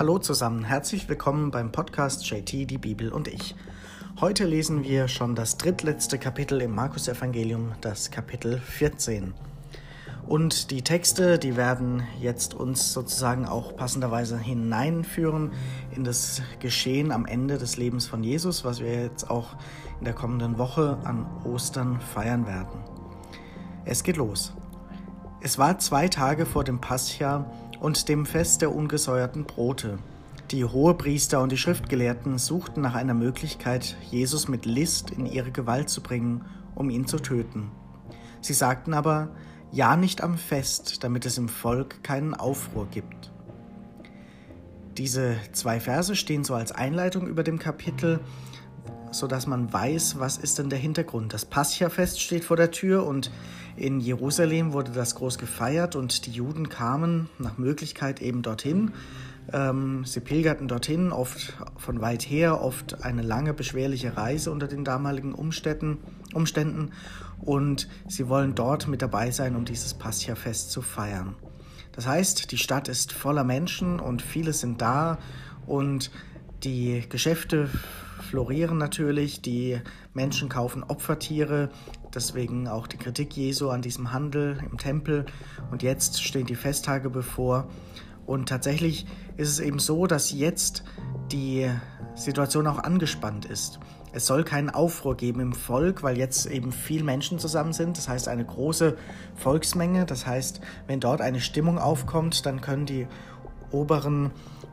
Hallo zusammen, herzlich willkommen beim Podcast JT, die Bibel und ich. Heute lesen wir schon das drittletzte Kapitel im Markus-Evangelium, das Kapitel 14. Und die Texte, die werden jetzt uns sozusagen auch passenderweise hineinführen in das Geschehen am Ende des Lebens von Jesus, was wir jetzt auch in der kommenden Woche an Ostern feiern werden. Es geht los. Es war zwei Tage vor dem Pascha und dem Fest der ungesäuerten Brote. Die Hohepriester und die Schriftgelehrten suchten nach einer Möglichkeit, Jesus mit List in ihre Gewalt zu bringen, um ihn zu töten. Sie sagten aber, ja nicht am Fest, damit es im Volk keinen Aufruhr gibt. Diese zwei Verse stehen so als Einleitung über dem Kapitel, so dass man weiß, was ist denn der Hintergrund. Das Pascha-Fest steht vor der Tür und in Jerusalem wurde das groß gefeiert und die Juden kamen nach Möglichkeit eben dorthin. Ähm, sie pilgerten dorthin, oft von weit her, oft eine lange, beschwerliche Reise unter den damaligen Umständen, Umständen und sie wollen dort mit dabei sein, um dieses Pascha-Fest zu feiern. Das heißt, die Stadt ist voller Menschen und viele sind da und die Geschäfte florieren natürlich, die Menschen kaufen Opfertiere, deswegen auch die Kritik Jesu an diesem Handel im Tempel. Und jetzt stehen die Festtage bevor. Und tatsächlich ist es eben so, dass jetzt die Situation auch angespannt ist. Es soll keinen Aufruhr geben im Volk, weil jetzt eben viele Menschen zusammen sind. Das heißt eine große Volksmenge. Das heißt, wenn dort eine Stimmung aufkommt, dann können die oberen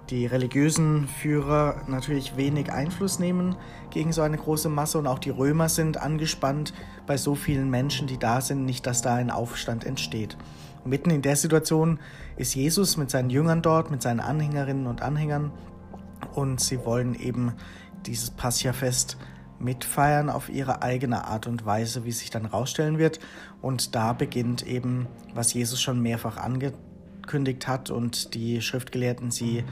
die religiösen Führer natürlich wenig Einfluss nehmen gegen so eine große Masse und auch die Römer sind angespannt bei so vielen Menschen, die da sind, nicht, dass da ein Aufstand entsteht. Und mitten in der Situation ist Jesus mit seinen Jüngern dort, mit seinen Anhängerinnen und Anhängern und sie wollen eben dieses Pascha-Fest mitfeiern auf ihre eigene Art und Weise, wie sich dann rausstellen wird. Und da beginnt eben, was Jesus schon mehrfach angekündigt hat und die Schriftgelehrten sie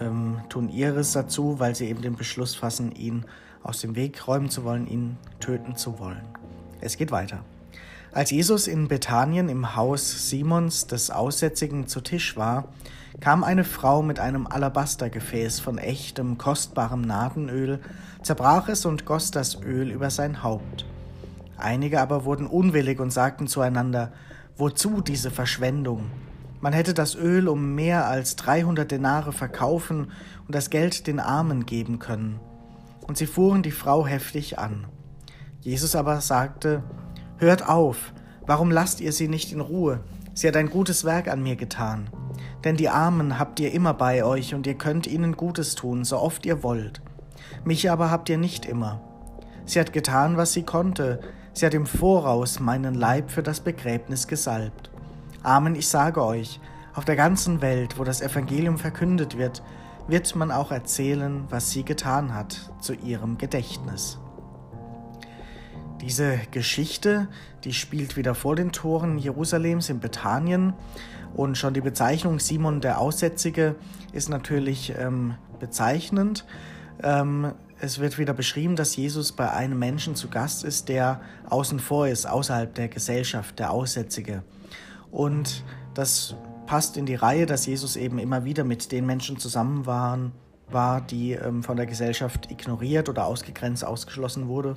ähm, tun ihres dazu, weil sie eben den Beschluss fassen, ihn aus dem Weg räumen zu wollen, ihn töten zu wollen. Es geht weiter. Als Jesus in Bethanien im Haus Simons des Aussätzigen zu Tisch war, kam eine Frau mit einem Alabastergefäß von echtem, kostbarem Nadenöl, zerbrach es und goss das Öl über sein Haupt. Einige aber wurden unwillig und sagten zueinander, Wozu diese Verschwendung? Man hätte das Öl um mehr als 300 Denare verkaufen und das Geld den Armen geben können. Und sie fuhren die Frau heftig an. Jesus aber sagte, Hört auf, warum lasst ihr sie nicht in Ruhe? Sie hat ein gutes Werk an mir getan. Denn die Armen habt ihr immer bei euch und ihr könnt ihnen Gutes tun, so oft ihr wollt. Mich aber habt ihr nicht immer. Sie hat getan, was sie konnte. Sie hat im Voraus meinen Leib für das Begräbnis gesalbt. Amen, ich sage euch, auf der ganzen Welt, wo das Evangelium verkündet wird, wird man auch erzählen, was sie getan hat, zu ihrem Gedächtnis. Diese Geschichte, die spielt wieder vor den Toren Jerusalems in Bethanien und schon die Bezeichnung Simon der Aussätzige ist natürlich ähm, bezeichnend. Ähm, es wird wieder beschrieben, dass Jesus bei einem Menschen zu Gast ist, der außen vor ist, außerhalb der Gesellschaft, der Aussätzige. Und das passt in die Reihe, dass Jesus eben immer wieder mit den Menschen zusammen waren, war, die ähm, von der Gesellschaft ignoriert oder ausgegrenzt, ausgeschlossen wurde.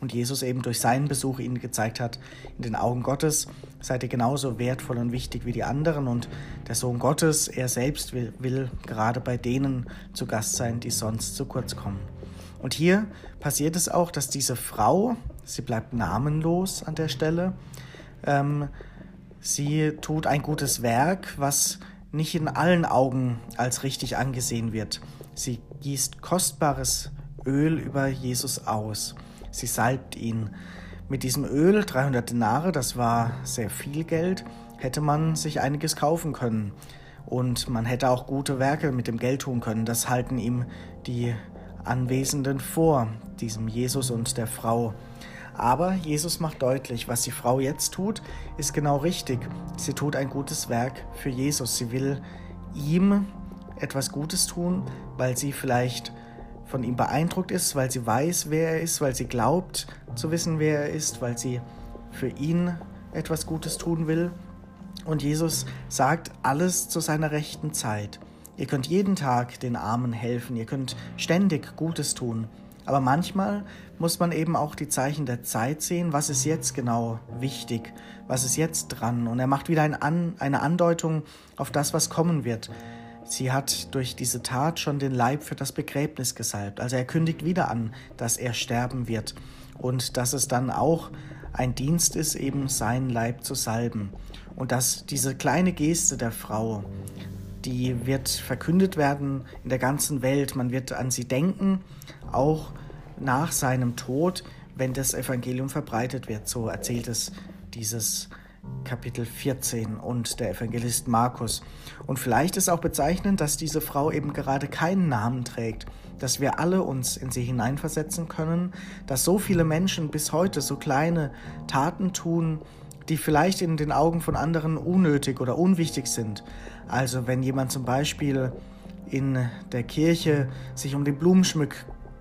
Und Jesus eben durch seinen Besuch ihnen gezeigt hat, in den Augen Gottes seid ihr genauso wertvoll und wichtig wie die anderen. Und der Sohn Gottes, er selbst will, will gerade bei denen zu Gast sein, die sonst zu kurz kommen. Und hier passiert es auch, dass diese Frau, sie bleibt namenlos an der Stelle, ähm, Sie tut ein gutes Werk, was nicht in allen Augen als richtig angesehen wird. Sie gießt kostbares Öl über Jesus aus. Sie salbt ihn. Mit diesem Öl, 300 Denare, das war sehr viel Geld, hätte man sich einiges kaufen können. Und man hätte auch gute Werke mit dem Geld tun können. Das halten ihm die Anwesenden vor, diesem Jesus und der Frau. Aber Jesus macht deutlich, was die Frau jetzt tut, ist genau richtig. Sie tut ein gutes Werk für Jesus. Sie will ihm etwas Gutes tun, weil sie vielleicht von ihm beeindruckt ist, weil sie weiß, wer er ist, weil sie glaubt zu wissen, wer er ist, weil sie für ihn etwas Gutes tun will. Und Jesus sagt alles zu seiner rechten Zeit. Ihr könnt jeden Tag den Armen helfen, ihr könnt ständig Gutes tun. Aber manchmal muss man eben auch die Zeichen der Zeit sehen, was ist jetzt genau wichtig, was ist jetzt dran. Und er macht wieder ein An eine Andeutung auf das, was kommen wird. Sie hat durch diese Tat schon den Leib für das Begräbnis gesalbt. Also er kündigt wieder an, dass er sterben wird und dass es dann auch ein Dienst ist, eben seinen Leib zu salben. Und dass diese kleine Geste der Frau, die wird verkündet werden in der ganzen Welt. Man wird an sie denken, auch nach seinem Tod, wenn das Evangelium verbreitet wird. So erzählt es dieses Kapitel 14 und der Evangelist Markus. Und vielleicht ist auch bezeichnend, dass diese Frau eben gerade keinen Namen trägt, dass wir alle uns in sie hineinversetzen können, dass so viele Menschen bis heute so kleine Taten tun, die vielleicht in den Augen von anderen unnötig oder unwichtig sind. Also wenn jemand zum Beispiel in der Kirche sich um den Blumenschmuck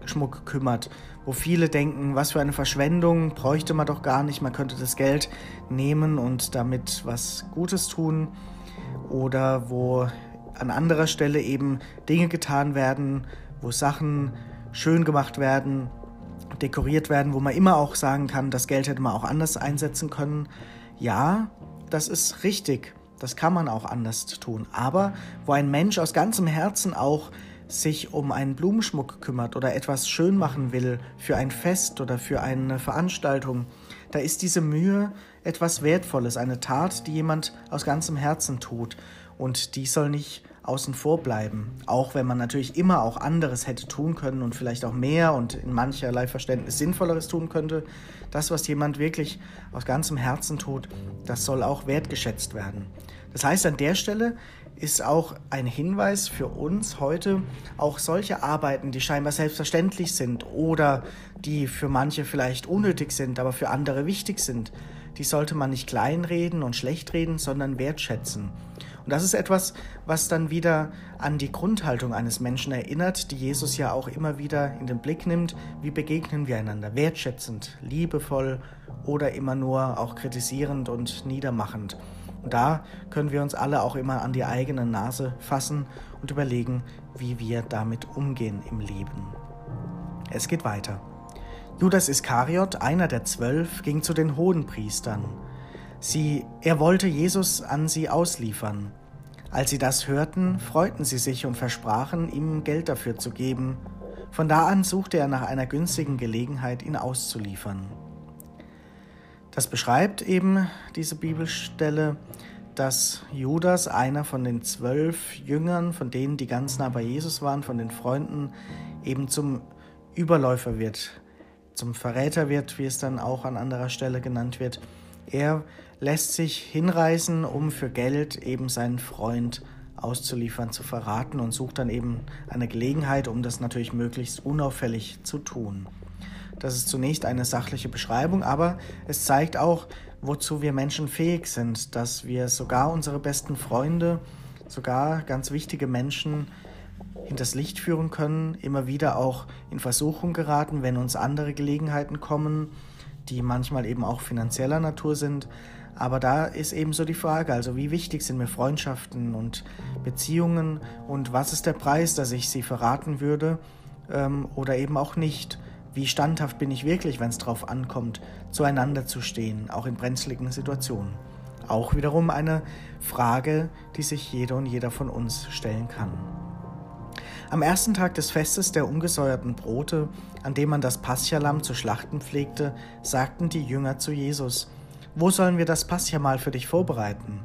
Schmuck kümmert, wo viele denken, was für eine Verschwendung, bräuchte man doch gar nicht, man könnte das Geld nehmen und damit was Gutes tun. Oder wo an anderer Stelle eben Dinge getan werden, wo Sachen schön gemacht werden, dekoriert werden, wo man immer auch sagen kann, das Geld hätte man auch anders einsetzen können. Ja, das ist richtig. Das kann man auch anders tun. Aber wo ein Mensch aus ganzem Herzen auch sich um einen Blumenschmuck kümmert oder etwas schön machen will für ein Fest oder für eine Veranstaltung, da ist diese Mühe etwas Wertvolles, eine Tat, die jemand aus ganzem Herzen tut. Und die soll nicht außen vor bleiben. Auch wenn man natürlich immer auch anderes hätte tun können und vielleicht auch mehr und in mancherlei Verständnis Sinnvolleres tun könnte. Das, was jemand wirklich aus ganzem Herzen tut, das soll auch wertgeschätzt werden. Das heißt, an der Stelle ist auch ein Hinweis für uns heute, auch solche Arbeiten, die scheinbar selbstverständlich sind oder die für manche vielleicht unnötig sind, aber für andere wichtig sind, die sollte man nicht kleinreden und schlecht reden, sondern wertschätzen. Und das ist etwas, was dann wieder an die Grundhaltung eines Menschen erinnert, die Jesus ja auch immer wieder in den Blick nimmt. Wie begegnen wir einander? Wertschätzend, liebevoll oder immer nur auch kritisierend und niedermachend. Und da können wir uns alle auch immer an die eigene Nase fassen und überlegen, wie wir damit umgehen im Leben. Es geht weiter. Judas Iskariot, einer der zwölf, ging zu den Hohenpriestern. Sie, er wollte Jesus an sie ausliefern. Als sie das hörten, freuten sie sich und versprachen, ihm Geld dafür zu geben. Von da an suchte er nach einer günstigen Gelegenheit, ihn auszuliefern. Das beschreibt eben diese Bibelstelle, dass Judas, einer von den zwölf Jüngern, von denen, die ganz nah bei Jesus waren, von den Freunden, eben zum Überläufer wird, zum Verräter wird, wie es dann auch an anderer Stelle genannt wird. Er lässt sich hinreißen, um für Geld eben seinen Freund auszuliefern, zu verraten und sucht dann eben eine Gelegenheit, um das natürlich möglichst unauffällig zu tun. Das ist zunächst eine sachliche Beschreibung, aber es zeigt auch, wozu wir Menschen fähig sind, dass wir sogar unsere besten Freunde, sogar ganz wichtige Menschen hinters Licht führen können, immer wieder auch in Versuchung geraten, wenn uns andere Gelegenheiten kommen, die manchmal eben auch finanzieller Natur sind. Aber da ist eben so die Frage, also wie wichtig sind mir Freundschaften und Beziehungen und was ist der Preis, dass ich sie verraten würde ähm, oder eben auch nicht. Wie standhaft bin ich wirklich, wenn es darauf ankommt, zueinander zu stehen, auch in brenzligen Situationen. Auch wiederum eine Frage, die sich jeder und jeder von uns stellen kann. Am ersten Tag des Festes der ungesäuerten Brote, an dem man das Paschalamm zu schlachten pflegte, sagten die Jünger zu Jesus, wo sollen wir das Paschamahl für dich vorbereiten?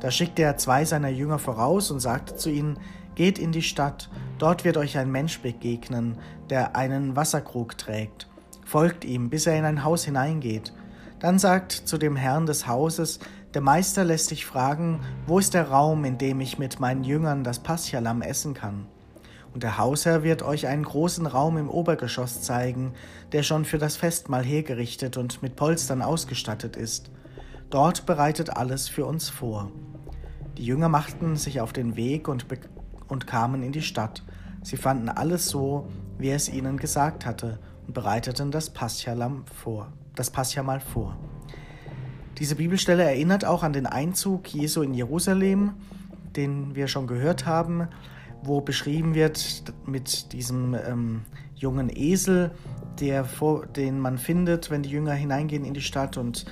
Da schickte er zwei seiner Jünger voraus und sagte zu ihnen, Geht in die Stadt, dort wird euch ein Mensch begegnen, der einen Wasserkrug trägt. Folgt ihm, bis er in ein Haus hineingeht. Dann sagt zu dem Herrn des Hauses, der Meister lässt dich fragen, wo ist der Raum, in dem ich mit meinen Jüngern das Paschalamm essen kann? Und der Hausherr wird euch einen großen Raum im Obergeschoss zeigen, der schon für das Festmahl hergerichtet und mit Polstern ausgestattet ist. Dort bereitet alles für uns vor. Die Jünger machten sich auf den Weg und, und kamen in die Stadt. Sie fanden alles so, wie er es ihnen gesagt hatte, und bereiteten das Paschalam vor, das Paschamal vor. Diese Bibelstelle erinnert auch an den Einzug Jesu in Jerusalem, den wir schon gehört haben, wo beschrieben wird mit diesem ähm, jungen Esel, der vor, den man findet, wenn die Jünger hineingehen in die Stadt und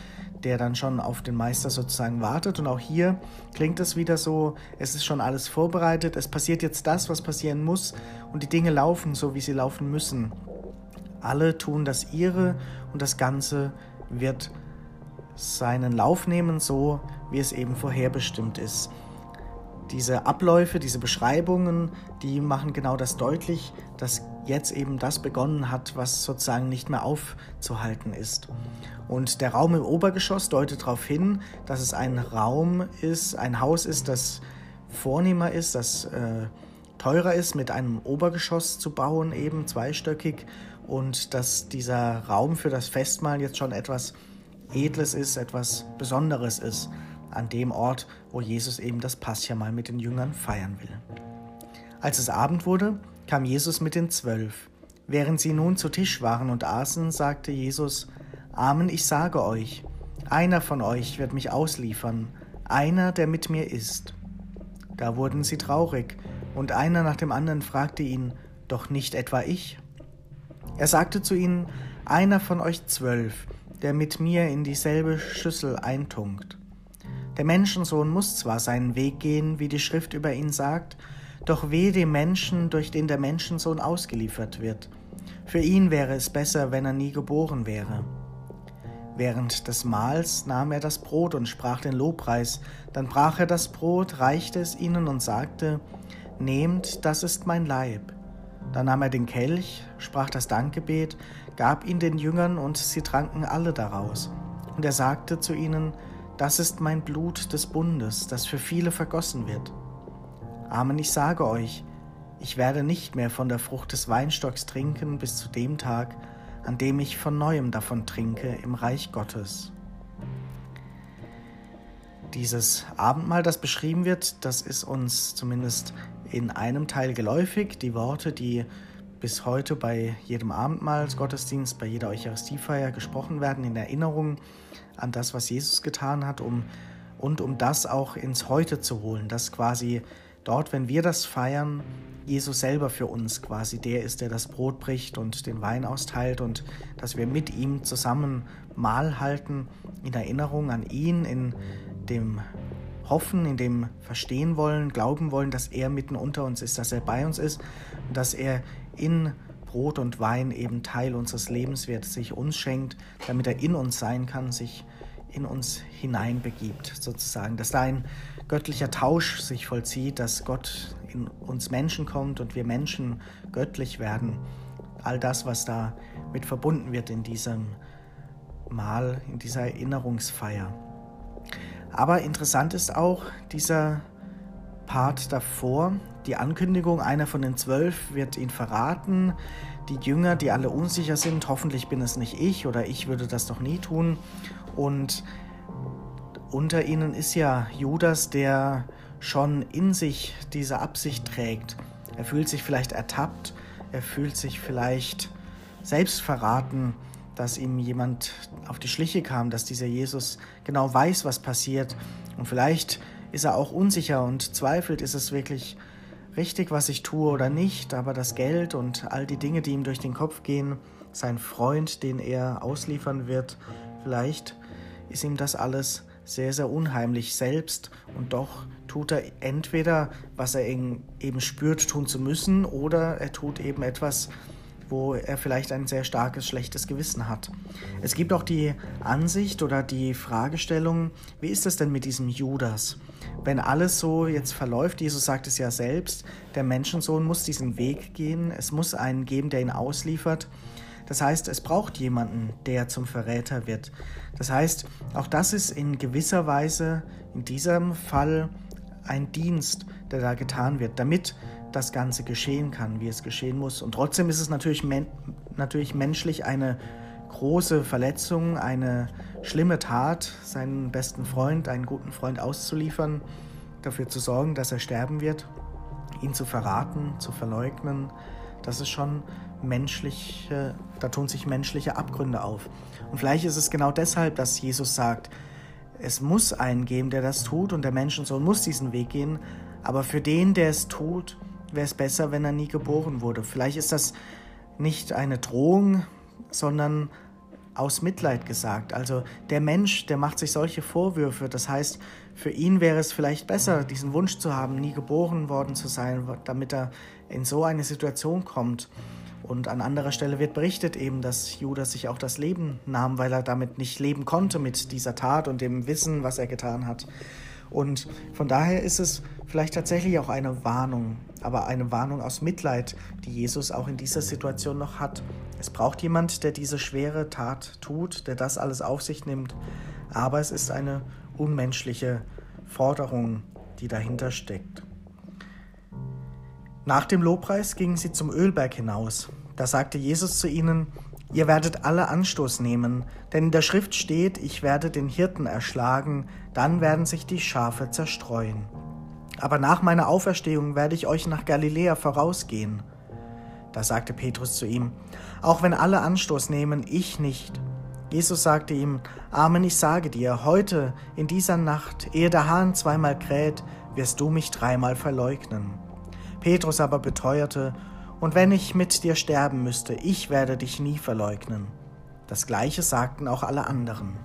der dann schon auf den Meister sozusagen wartet. Und auch hier klingt es wieder so, es ist schon alles vorbereitet, es passiert jetzt das, was passieren muss und die Dinge laufen so, wie sie laufen müssen. Alle tun das ihre und das Ganze wird seinen Lauf nehmen, so wie es eben vorherbestimmt ist. Diese Abläufe, diese Beschreibungen, die machen genau das deutlich, dass jetzt eben das begonnen hat, was sozusagen nicht mehr aufzuhalten ist. Und der Raum im Obergeschoss deutet darauf hin, dass es ein Raum ist, ein Haus ist, das vornehmer ist, das äh, teurer ist, mit einem Obergeschoss zu bauen, eben zweistöckig, und dass dieser Raum für das Festmahl jetzt schon etwas Edles ist, etwas Besonderes ist, an dem Ort, wo Jesus eben das Passjamal mit den Jüngern feiern will. Als es Abend wurde, kam Jesus mit den Zwölf. Während sie nun zu Tisch waren und aßen, sagte Jesus, Amen, ich sage euch, einer von euch wird mich ausliefern, einer, der mit mir ist. Da wurden sie traurig, und einer nach dem anderen fragte ihn, Doch nicht etwa ich? Er sagte zu ihnen, Einer von euch zwölf, der mit mir in dieselbe Schüssel eintunkt. Der Menschensohn muss zwar seinen Weg gehen, wie die Schrift über ihn sagt, doch weh dem Menschen, durch den der Menschensohn ausgeliefert wird. Für ihn wäre es besser, wenn er nie geboren wäre. Während des Mahls nahm er das Brot und sprach den Lobpreis, dann brach er das Brot, reichte es ihnen und sagte, Nehmt, das ist mein Leib. Dann nahm er den Kelch, sprach das Dankgebet, gab ihn den Jüngern und sie tranken alle daraus. Und er sagte zu ihnen, Das ist mein Blut des Bundes, das für viele vergossen wird. Amen, ich sage euch, ich werde nicht mehr von der Frucht des Weinstocks trinken bis zu dem Tag, an dem ich von neuem davon trinke im Reich Gottes. Dieses Abendmahl, das beschrieben wird, das ist uns zumindest in einem Teil geläufig. Die Worte, die bis heute bei jedem Abendmahlsgottesdienst, bei jeder Eucharistiefeier gesprochen werden, in Erinnerung an das, was Jesus getan hat, um, und um das auch ins Heute zu holen, dass quasi dort, wenn wir das feiern, Jesus selber für uns quasi der ist, der das Brot bricht und den Wein austeilt und dass wir mit ihm zusammen Mahl halten in Erinnerung an ihn, in dem Hoffen, in dem Verstehen wollen, glauben wollen, dass er mitten unter uns ist, dass er bei uns ist und dass er in Brot und Wein eben Teil unseres Lebens wird, sich uns schenkt, damit er in uns sein kann, sich in uns hineinbegibt, sozusagen, dass da ein göttlicher Tausch sich vollzieht, dass Gott in uns Menschen kommt und wir Menschen göttlich werden. All das, was da mit verbunden wird in diesem Mal, in dieser Erinnerungsfeier. Aber interessant ist auch dieser Part davor, die Ankündigung, einer von den zwölf wird ihn verraten. Die Jünger, die alle unsicher sind, hoffentlich bin es nicht ich oder ich würde das doch nie tun. Und unter ihnen ist ja Judas, der schon in sich diese Absicht trägt. Er fühlt sich vielleicht ertappt, er fühlt sich vielleicht selbst verraten, dass ihm jemand auf die Schliche kam, dass dieser Jesus genau weiß, was passiert. Und vielleicht ist er auch unsicher und zweifelt, ist es wirklich richtig, was ich tue oder nicht. Aber das Geld und all die Dinge, die ihm durch den Kopf gehen, sein Freund, den er ausliefern wird, vielleicht ist ihm das alles sehr, sehr unheimlich selbst und doch tut er entweder, was er eben spürt, tun zu müssen, oder er tut eben etwas, wo er vielleicht ein sehr starkes, schlechtes Gewissen hat. Es gibt auch die Ansicht oder die Fragestellung, wie ist es denn mit diesem Judas? Wenn alles so jetzt verläuft, Jesus sagt es ja selbst, der Menschensohn muss diesen Weg gehen, es muss einen geben, der ihn ausliefert. Das heißt, es braucht jemanden, der zum Verräter wird. Das heißt, auch das ist in gewisser Weise in diesem Fall ein Dienst, der da getan wird, damit das Ganze geschehen kann, wie es geschehen muss. Und trotzdem ist es natürlich, men natürlich menschlich eine große Verletzung, eine schlimme Tat, seinen besten Freund, einen guten Freund auszuliefern, dafür zu sorgen, dass er sterben wird, ihn zu verraten, zu verleugnen. Das ist schon menschliche, da tun sich menschliche Abgründe auf. Und vielleicht ist es genau deshalb, dass Jesus sagt, es muss einen geben, der das tut und der Menschensohn muss diesen Weg gehen, aber für den, der es tut, wäre es besser, wenn er nie geboren wurde. Vielleicht ist das nicht eine Drohung, sondern aus Mitleid gesagt. Also der Mensch, der macht sich solche Vorwürfe. Das heißt, für ihn wäre es vielleicht besser, diesen Wunsch zu haben, nie geboren worden zu sein, damit er in so eine Situation kommt. Und an anderer Stelle wird berichtet eben, dass Judas sich auch das Leben nahm, weil er damit nicht leben konnte mit dieser Tat und dem Wissen, was er getan hat. Und von daher ist es vielleicht tatsächlich auch eine Warnung, aber eine Warnung aus Mitleid, die Jesus auch in dieser Situation noch hat. Es braucht jemand, der diese schwere Tat tut, der das alles auf sich nimmt, aber es ist eine unmenschliche Forderung, die dahinter steckt. Nach dem Lobpreis gingen sie zum Ölberg hinaus. Da sagte Jesus zu ihnen, Ihr werdet alle Anstoß nehmen, denn in der Schrift steht, ich werde den Hirten erschlagen, dann werden sich die Schafe zerstreuen. Aber nach meiner Auferstehung werde ich euch nach Galiläa vorausgehen. Da sagte Petrus zu ihm, Auch wenn alle Anstoß nehmen, ich nicht. Jesus sagte ihm, Amen, ich sage dir, heute, in dieser Nacht, ehe der Hahn zweimal kräht, wirst du mich dreimal verleugnen. Petrus aber beteuerte, und wenn ich mit dir sterben müsste, ich werde dich nie verleugnen. Das gleiche sagten auch alle anderen.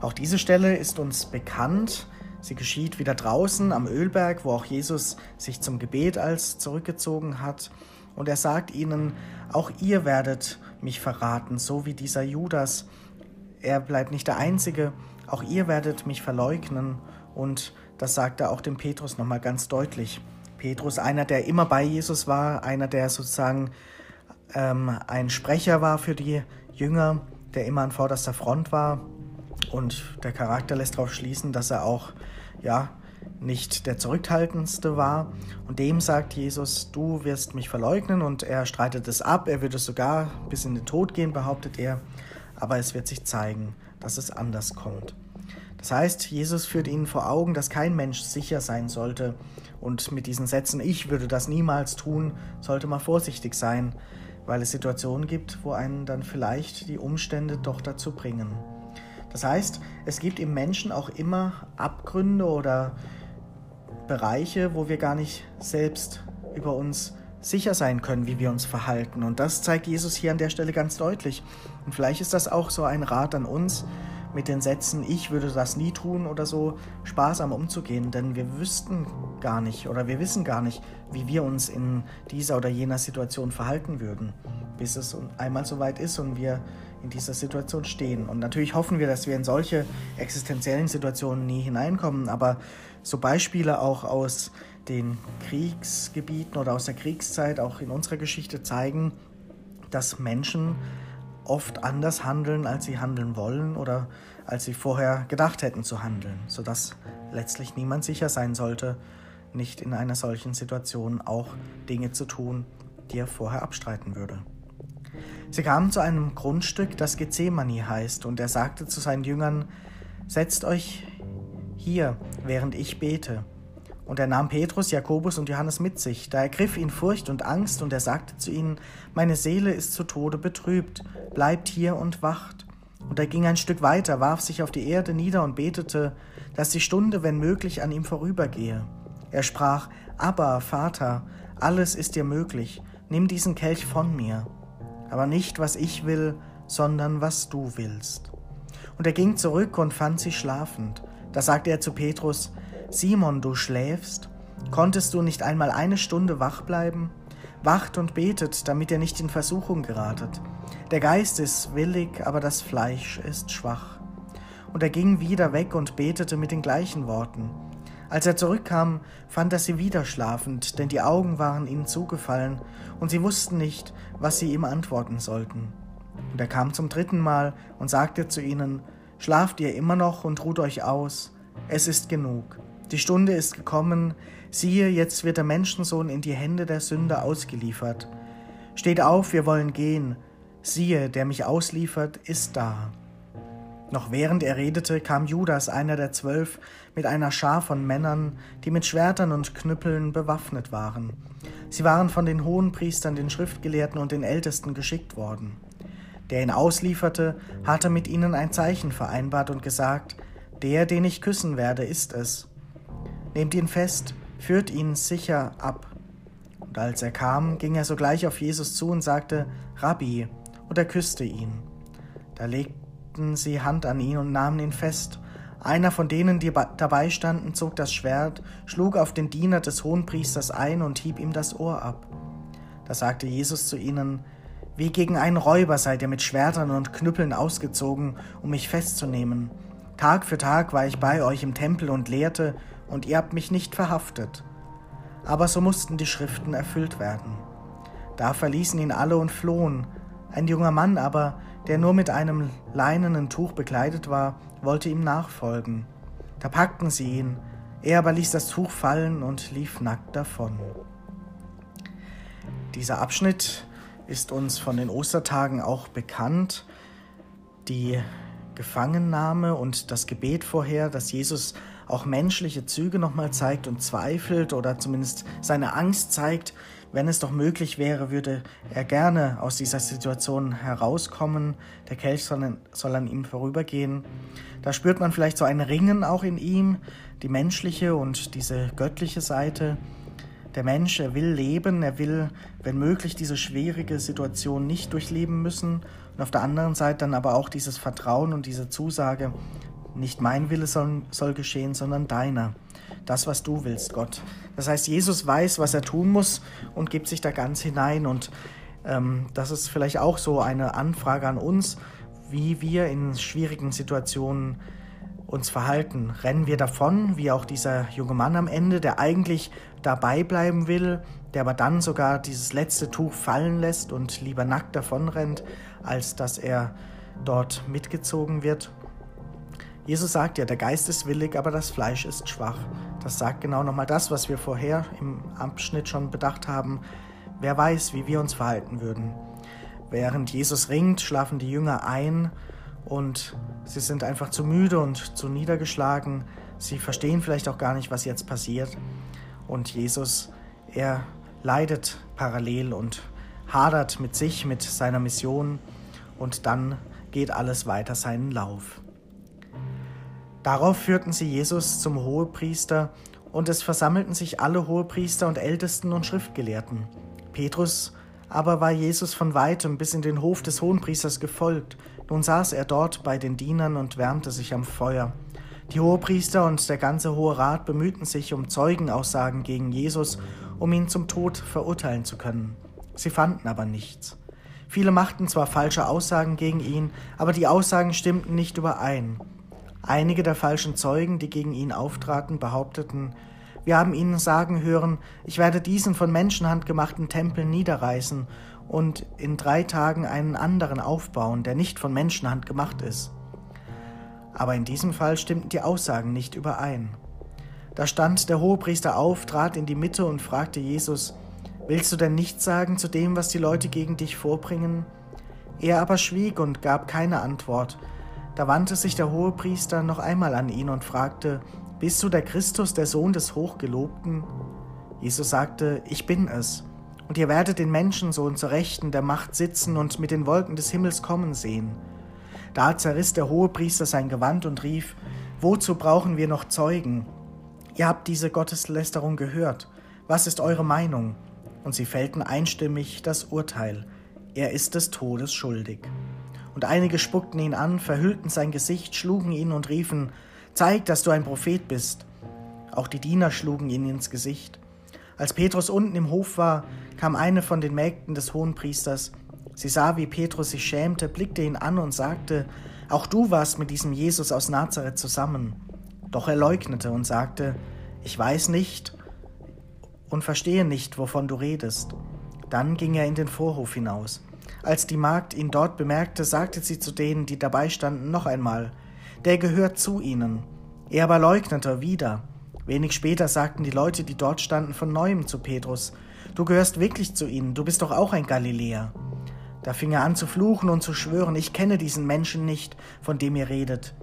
Auch diese Stelle ist uns bekannt. Sie geschieht wieder draußen am Ölberg, wo auch Jesus sich zum Gebet als zurückgezogen hat. Und er sagt ihnen, auch ihr werdet mich verraten, so wie dieser Judas. Er bleibt nicht der Einzige, auch ihr werdet mich verleugnen. Und das sagt er auch dem Petrus nochmal ganz deutlich. Petrus, einer, der immer bei Jesus war, einer, der sozusagen ähm, ein Sprecher war für die Jünger, der immer an vorderster Front war. Und der Charakter lässt darauf schließen, dass er auch ja, nicht der zurückhaltendste war. Und dem sagt Jesus, du wirst mich verleugnen und er streitet es ab. Er würde sogar bis in den Tod gehen, behauptet er. Aber es wird sich zeigen, dass es anders kommt. Das heißt, Jesus führt ihnen vor Augen, dass kein Mensch sicher sein sollte und mit diesen Sätzen, ich würde das niemals tun, sollte man vorsichtig sein, weil es Situationen gibt, wo einen dann vielleicht die Umstände doch dazu bringen. Das heißt, es gibt im Menschen auch immer Abgründe oder Bereiche, wo wir gar nicht selbst über uns sicher sein können, wie wir uns verhalten. Und das zeigt Jesus hier an der Stelle ganz deutlich. Und vielleicht ist das auch so ein Rat an uns, mit den Sätzen, ich würde das nie tun oder so, sparsam umzugehen, denn wir wüssten gar nicht oder wir wissen gar nicht, wie wir uns in dieser oder jener Situation verhalten würden, bis es einmal soweit ist und wir in dieser Situation stehen. Und natürlich hoffen wir, dass wir in solche existenziellen Situationen nie hineinkommen, aber so Beispiele auch aus den Kriegsgebieten oder aus der Kriegszeit, auch in unserer Geschichte zeigen, dass Menschen oft anders handeln, als sie handeln wollen oder als sie vorher gedacht hätten zu handeln, sodass letztlich niemand sicher sein sollte, nicht in einer solchen Situation auch Dinge zu tun, die er vorher abstreiten würde. Sie kamen zu einem Grundstück, das Gethsemane heißt, und er sagte zu seinen Jüngern, Setzt euch hier, während ich bete. Und er nahm Petrus, Jakobus und Johannes mit sich. Da ergriff ihn Furcht und Angst, und er sagte zu ihnen, Meine Seele ist zu Tode betrübt, bleibt hier und wacht. Und er ging ein Stück weiter, warf sich auf die Erde nieder und betete, dass die Stunde, wenn möglich, an ihm vorübergehe. Er sprach, Abba, Vater, alles ist dir möglich, nimm diesen Kelch von mir. Aber nicht, was ich will, sondern was du willst. Und er ging zurück und fand sie schlafend. Da sagte er zu Petrus, Simon, du schläfst? Konntest du nicht einmal eine Stunde wach bleiben? Wacht und betet, damit ihr nicht in Versuchung geratet. Der Geist ist willig, aber das Fleisch ist schwach. Und er ging wieder weg und betete mit den gleichen Worten. Als er zurückkam, fand er sie wieder schlafend, denn die Augen waren ihnen zugefallen, und sie wussten nicht, was sie ihm antworten sollten. Und er kam zum dritten Mal und sagte zu ihnen, Schlaft ihr immer noch und ruht euch aus, es ist genug. Die Stunde ist gekommen, siehe, jetzt wird der Menschensohn in die Hände der Sünder ausgeliefert. Steht auf, wir wollen gehen, siehe, der mich ausliefert, ist da. Noch während er redete, kam Judas, einer der zwölf, mit einer Schar von Männern, die mit Schwertern und Knüppeln bewaffnet waren. Sie waren von den Hohenpriestern, den Schriftgelehrten und den Ältesten geschickt worden. Der ihn auslieferte, hatte mit ihnen ein Zeichen vereinbart und gesagt, der, den ich küssen werde, ist es. Nehmt ihn fest, führt ihn sicher ab, Und als er kam, ging er sogleich auf Jesus zu und sagte, Rabbi, und er küsste ihn. Da legten sie Hand an ihn und nahmen ihn fest. Einer von denen, die dabei standen, zog das Schwert, schlug auf den Diener des Hohenpriesters ein und hieb ihm das Ohr ab. Da sagte Jesus zu ihnen, Wie gegen einen Räuber seid ihr mit Schwertern und Knüppeln ausgezogen, um mich festzunehmen. Tag für Tag war ich bei euch im Tempel und lehrte, und ihr habt mich nicht verhaftet aber so mussten die Schriften erfüllt werden. Da verließen ihn alle und flohen. Ein junger Mann aber, der nur mit einem leinenen Tuch bekleidet war, wollte ihm nachfolgen. Da packten sie ihn, er aber ließ das Tuch fallen und lief nackt davon. Dieser Abschnitt ist uns von den Ostertagen auch bekannt. Die Gefangennahme und das Gebet vorher, dass Jesus auch menschliche Züge nochmal zeigt und zweifelt oder zumindest seine Angst zeigt. Wenn es doch möglich wäre, würde er gerne aus dieser Situation herauskommen. Der Kelch soll, soll an ihm vorübergehen. Da spürt man vielleicht so ein Ringen auch in ihm, die menschliche und diese göttliche Seite. Der Mensch, er will leben, er will, wenn möglich, diese schwierige Situation nicht durchleben müssen. Und auf der anderen Seite dann aber auch dieses Vertrauen und diese Zusage, nicht mein Wille soll, soll geschehen, sondern deiner. Das, was du willst, Gott. Das heißt, Jesus weiß, was er tun muss und gibt sich da ganz hinein. Und ähm, das ist vielleicht auch so eine Anfrage an uns, wie wir in schwierigen Situationen uns verhalten. Rennen wir davon, wie auch dieser junge Mann am Ende, der eigentlich dabei bleiben will, der aber dann sogar dieses letzte Tuch fallen lässt und lieber nackt davonrennt, als dass er dort mitgezogen wird? Jesus sagt ja, der Geist ist willig, aber das Fleisch ist schwach. Das sagt genau nochmal das, was wir vorher im Abschnitt schon bedacht haben. Wer weiß, wie wir uns verhalten würden. Während Jesus ringt, schlafen die Jünger ein und sie sind einfach zu müde und zu niedergeschlagen. Sie verstehen vielleicht auch gar nicht, was jetzt passiert. Und Jesus, er leidet parallel und hadert mit sich, mit seiner Mission und dann geht alles weiter seinen Lauf. Darauf führten sie Jesus zum Hohepriester, und es versammelten sich alle Hohepriester und Ältesten und Schriftgelehrten. Petrus aber war Jesus von weitem bis in den Hof des Hohenpriesters gefolgt. Nun saß er dort bei den Dienern und wärmte sich am Feuer. Die Hohepriester und der ganze Hohe Rat bemühten sich um Zeugenaussagen gegen Jesus, um ihn zum Tod verurteilen zu können. Sie fanden aber nichts. Viele machten zwar falsche Aussagen gegen ihn, aber die Aussagen stimmten nicht überein. Einige der falschen Zeugen, die gegen ihn auftraten, behaupteten, wir haben ihn sagen hören, ich werde diesen von Menschenhand gemachten Tempel niederreißen und in drei Tagen einen anderen aufbauen, der nicht von Menschenhand gemacht ist. Aber in diesem Fall stimmten die Aussagen nicht überein. Da stand der Hohepriester auf, trat in die Mitte und fragte Jesus, Willst du denn nichts sagen zu dem, was die Leute gegen dich vorbringen? Er aber schwieg und gab keine Antwort, da wandte sich der Hohepriester noch einmal an ihn und fragte, Bist du der Christus, der Sohn des Hochgelobten? Jesus sagte, Ich bin es. Und ihr werdet den Menschensohn zur Rechten der Macht sitzen und mit den Wolken des Himmels kommen sehen. Da zerriss der Hohepriester sein Gewand und rief, Wozu brauchen wir noch Zeugen? Ihr habt diese Gotteslästerung gehört. Was ist eure Meinung? Und sie fällten einstimmig das Urteil. Er ist des Todes schuldig. Und einige spuckten ihn an, verhüllten sein Gesicht, schlugen ihn und riefen, Zeig, dass du ein Prophet bist. Auch die Diener schlugen ihn ins Gesicht. Als Petrus unten im Hof war, kam eine von den Mägden des Hohenpriesters. Sie sah, wie Petrus sich schämte, blickte ihn an und sagte, Auch du warst mit diesem Jesus aus Nazareth zusammen. Doch er leugnete und sagte, Ich weiß nicht und verstehe nicht, wovon du redest. Dann ging er in den Vorhof hinaus. Als die Magd ihn dort bemerkte, sagte sie zu denen, die dabei standen, noch einmal, der gehört zu ihnen. Er aber leugnete wieder. Wenig später sagten die Leute, die dort standen, von neuem zu Petrus, Du gehörst wirklich zu ihnen, du bist doch auch ein Galiläer. Da fing er an zu fluchen und zu schwören, ich kenne diesen Menschen nicht, von dem ihr redet.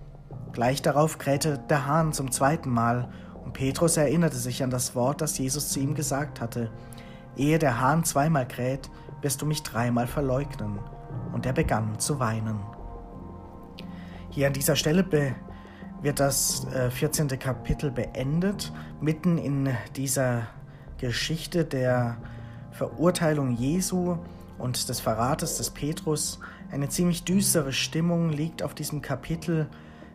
Gleich darauf krähte der Hahn zum zweiten Mal, und Petrus erinnerte sich an das Wort, das Jesus zu ihm gesagt hatte. Ehe der Hahn zweimal kräht, wirst du mich dreimal verleugnen. Und er begann zu weinen. Hier an dieser Stelle wird das 14. Kapitel beendet, mitten in dieser Geschichte der Verurteilung Jesu und des Verrates des Petrus. Eine ziemlich düstere Stimmung liegt auf diesem Kapitel.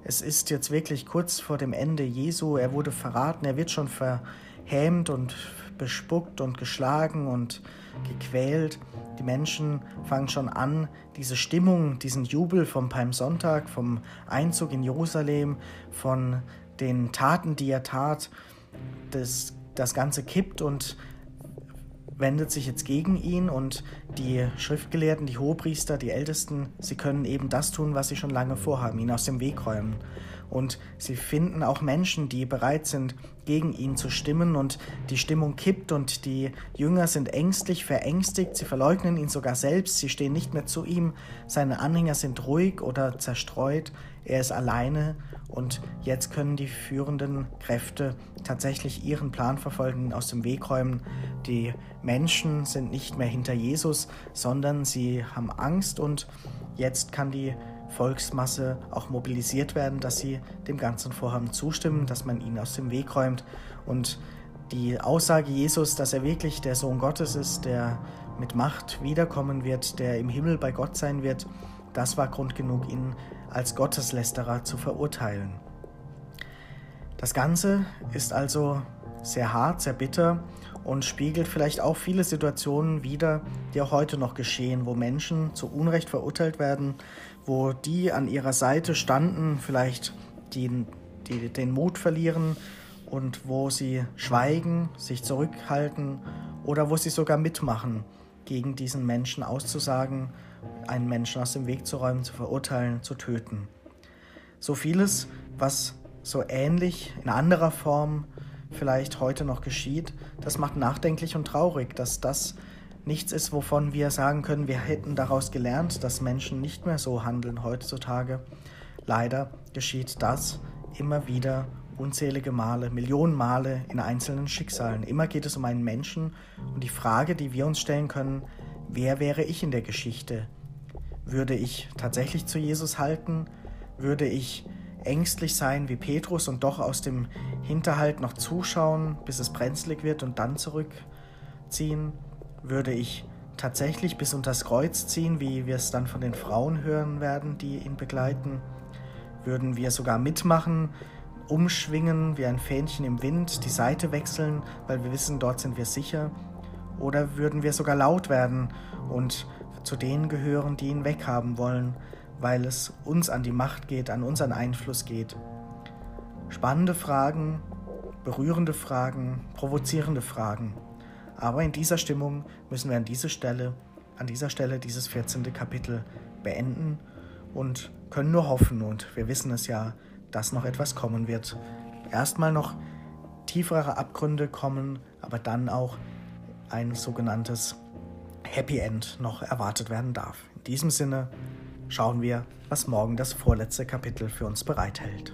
Es ist jetzt wirklich kurz vor dem Ende Jesu. Er wurde verraten, er wird schon verhämt und bespuckt und geschlagen und gequält. Die Menschen fangen schon an, diese Stimmung, diesen Jubel vom Palmsonntag, vom Einzug in Jerusalem, von den Taten, die er tat, das, das Ganze kippt und wendet sich jetzt gegen ihn und die Schriftgelehrten, die Hohepriester, die Ältesten, sie können eben das tun, was sie schon lange vorhaben, ihn aus dem Weg räumen. Und sie finden auch Menschen, die bereit sind, gegen ihn zu stimmen. Und die Stimmung kippt und die Jünger sind ängstlich, verängstigt, sie verleugnen ihn sogar selbst, sie stehen nicht mehr zu ihm, seine Anhänger sind ruhig oder zerstreut, er ist alleine. Und jetzt können die führenden Kräfte tatsächlich ihren Plan verfolgen, aus dem Weg räumen. Die Menschen sind nicht mehr hinter Jesus, sondern sie haben Angst. Und jetzt kann die Volksmasse auch mobilisiert werden, dass sie dem ganzen Vorhaben zustimmen, dass man ihn aus dem Weg räumt. Und die Aussage Jesus, dass er wirklich der Sohn Gottes ist, der mit Macht wiederkommen wird, der im Himmel bei Gott sein wird, das war Grund genug, ihn als Gotteslästerer zu verurteilen. Das Ganze ist also sehr hart, sehr bitter und spiegelt vielleicht auch viele Situationen wider, die auch heute noch geschehen, wo Menschen zu Unrecht verurteilt werden, wo die an ihrer Seite standen, vielleicht die, die den Mut verlieren und wo sie schweigen, sich zurückhalten oder wo sie sogar mitmachen, gegen diesen Menschen auszusagen, einen Menschen aus dem Weg zu räumen, zu verurteilen, zu töten. So vieles, was so ähnlich in anderer Form vielleicht heute noch geschieht, das macht nachdenklich und traurig, dass das nichts ist, wovon wir sagen können, wir hätten daraus gelernt, dass Menschen nicht mehr so handeln heutzutage. Leider geschieht das immer wieder unzählige Male, Millionen Male in einzelnen Schicksalen. Immer geht es um einen Menschen und die Frage, die wir uns stellen können, wer wäre ich in der Geschichte? Würde ich tatsächlich zu Jesus halten? Würde ich ängstlich sein wie Petrus und doch aus dem Hinterhalt noch zuschauen, bis es brenzlig wird und dann zurückziehen? Würde ich tatsächlich bis unters Kreuz ziehen, wie wir es dann von den Frauen hören werden, die ihn begleiten? Würden wir sogar mitmachen, umschwingen wie ein Fähnchen im Wind, die Seite wechseln, weil wir wissen, dort sind wir sicher? Oder würden wir sogar laut werden und zu denen gehören, die ihn weghaben wollen, weil es uns an die Macht geht, an unseren Einfluss geht? Spannende Fragen, berührende Fragen, provozierende Fragen. Aber in dieser Stimmung müssen wir an dieser Stelle, an dieser Stelle dieses 14. Kapitel beenden und können nur hoffen und wir wissen es ja, dass noch etwas kommen wird. Erstmal noch tiefere Abgründe kommen, aber dann auch ein sogenanntes Happy End noch erwartet werden darf. In diesem Sinne schauen wir, was morgen das vorletzte Kapitel für uns bereithält.